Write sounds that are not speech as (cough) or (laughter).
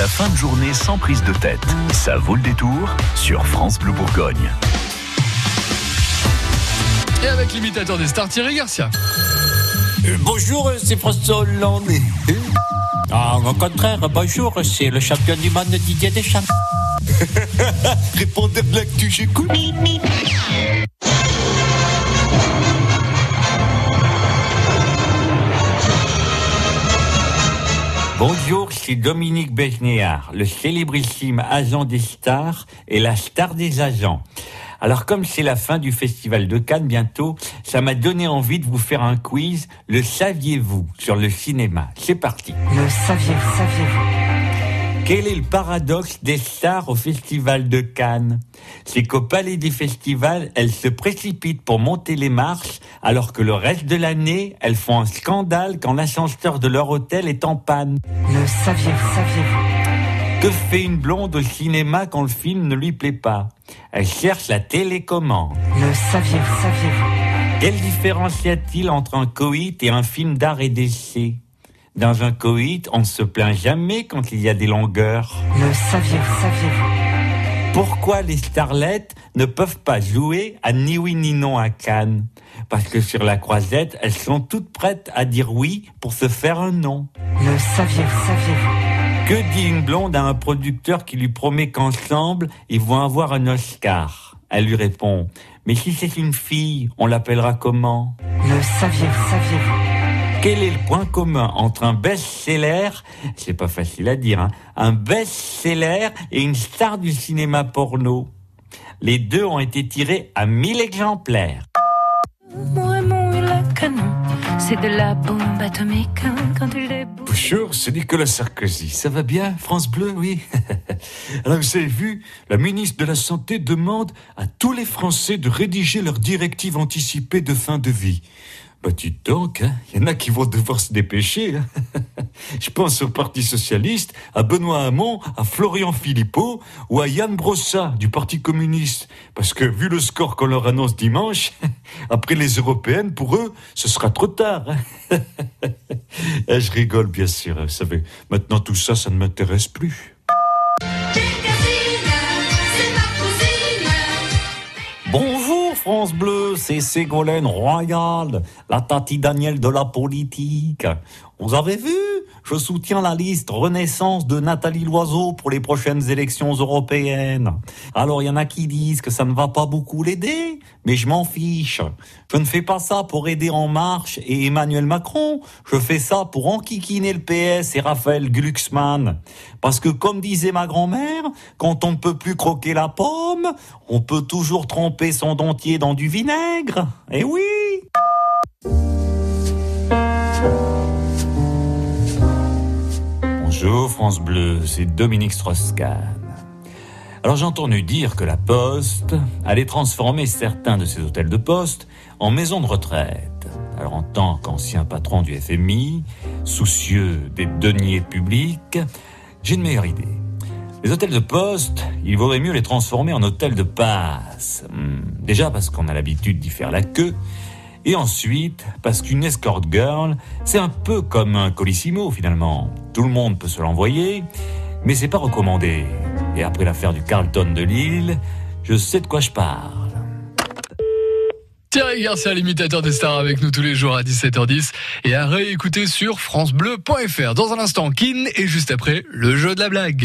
La fin de journée sans prise de tête. Ça vaut le détour sur France Bleu Bourgogne. Et avec l'imitateur des stars Thierry Garcia. Euh, bonjour, c'est François Hollande. Ah, au contraire, bonjour, c'est le champion du monde Didier Deschamps. (laughs) Répondez de l'actu, j'écoute. Bonjour, c'est Dominique Besnéard, le célébrissime agent des stars et la star des agents. Alors comme c'est la fin du festival de Cannes bientôt, ça m'a donné envie de vous faire un quiz, le saviez-vous, sur le cinéma? C'est parti. Le saviez-vous, saviez-vous? Quel est le paradoxe des stars au Festival de Cannes? C'est qu'au palais des festivals, elles se précipitent pour monter les marches, alors que le reste de l'année, elles font un scandale quand l'ascenseur de leur hôtel est en panne. Le saviez-vous, saviez-vous? Que fait une blonde au cinéma quand le film ne lui plaît pas? Elle cherche la télécommande. Le saviez-vous, saviez-vous? Quelle différence y a-t-il entre un coït et un film d'art et d'essai? Dans un coït, on ne se plaint jamais quand il y a des longueurs. Le saviez-vous, saviez-vous? Pourquoi les starlettes ne peuvent pas jouer à ni oui ni non à Cannes? Parce que sur la croisette, elles sont toutes prêtes à dire oui pour se faire un non. Le saviez-vous, saviez-vous? Que dit une blonde à un producteur qui lui promet qu'ensemble, ils vont avoir un Oscar? Elle lui répond, mais si c'est une fille, on l'appellera comment? Le saviez-vous, saviez-vous? Quel est le point commun entre un best-seller, c'est pas facile à dire, hein, un best-seller et une star du cinéma porno? Les deux ont été tirés à 1000 exemplaires. C'est de la bombe atomique hein, quand il Bonjour, c'est Nicolas Sarkozy. Ça va bien, France Bleu, oui. (laughs) (laughs) Alors vous avez vu, la ministre de la Santé demande à tous les Français de rédiger leur directive anticipée de fin de vie. Bah, tu donc, hein. il y en a qui vont devoir se dépêcher. Hein. (laughs) Je pense au Parti Socialiste, à Benoît Hamon, à Florian Philippot ou à Yann Brossa du Parti Communiste. Parce que vu le score qu'on leur annonce dimanche, (laughs) après les européennes, pour eux, ce sera trop tard. Hein. Eh, je rigole, bien sûr. Vous savez, maintenant tout ça, ça ne m'intéresse plus. France Bleu, c'est Ségolène Royal, la Tati Daniel de la politique. Vous avez vu Je soutiens la liste Renaissance de Nathalie Loiseau pour les prochaines élections européennes. Alors il y en a qui disent que ça ne va pas beaucoup l'aider, mais je m'en fiche. Je ne fais pas ça pour aider En Marche et Emmanuel Macron, je fais ça pour enquiquiner le PS et Raphaël Glucksmann. Parce que comme disait ma grand-mère, quand on ne peut plus croquer la pomme, on peut toujours tremper son dentier dans du vinaigre. Eh oui Bonjour France Bleu, c'est Dominique Strauss-Kahn. Alors j'ai entendu dire que la Poste allait transformer certains de ses hôtels de poste en maisons de retraite. Alors en tant qu'ancien patron du FMI, soucieux des deniers publics, j'ai une meilleure idée. Les hôtels de poste, il vaudrait mieux les transformer en hôtels de passe. Hmm, déjà parce qu'on a l'habitude d'y faire la queue, et ensuite, parce qu'une escort girl, c'est un peu comme un colissimo finalement. Tout le monde peut se l'envoyer, mais c'est pas recommandé. Et après l'affaire du Carlton de Lille, je sais de quoi je parle. Thierry Garcia, l'imitateur des stars, avec nous tous les jours à 17h10 et à réécouter sur FranceBleu.fr. Dans un instant, Kin et juste après, le jeu de la blague.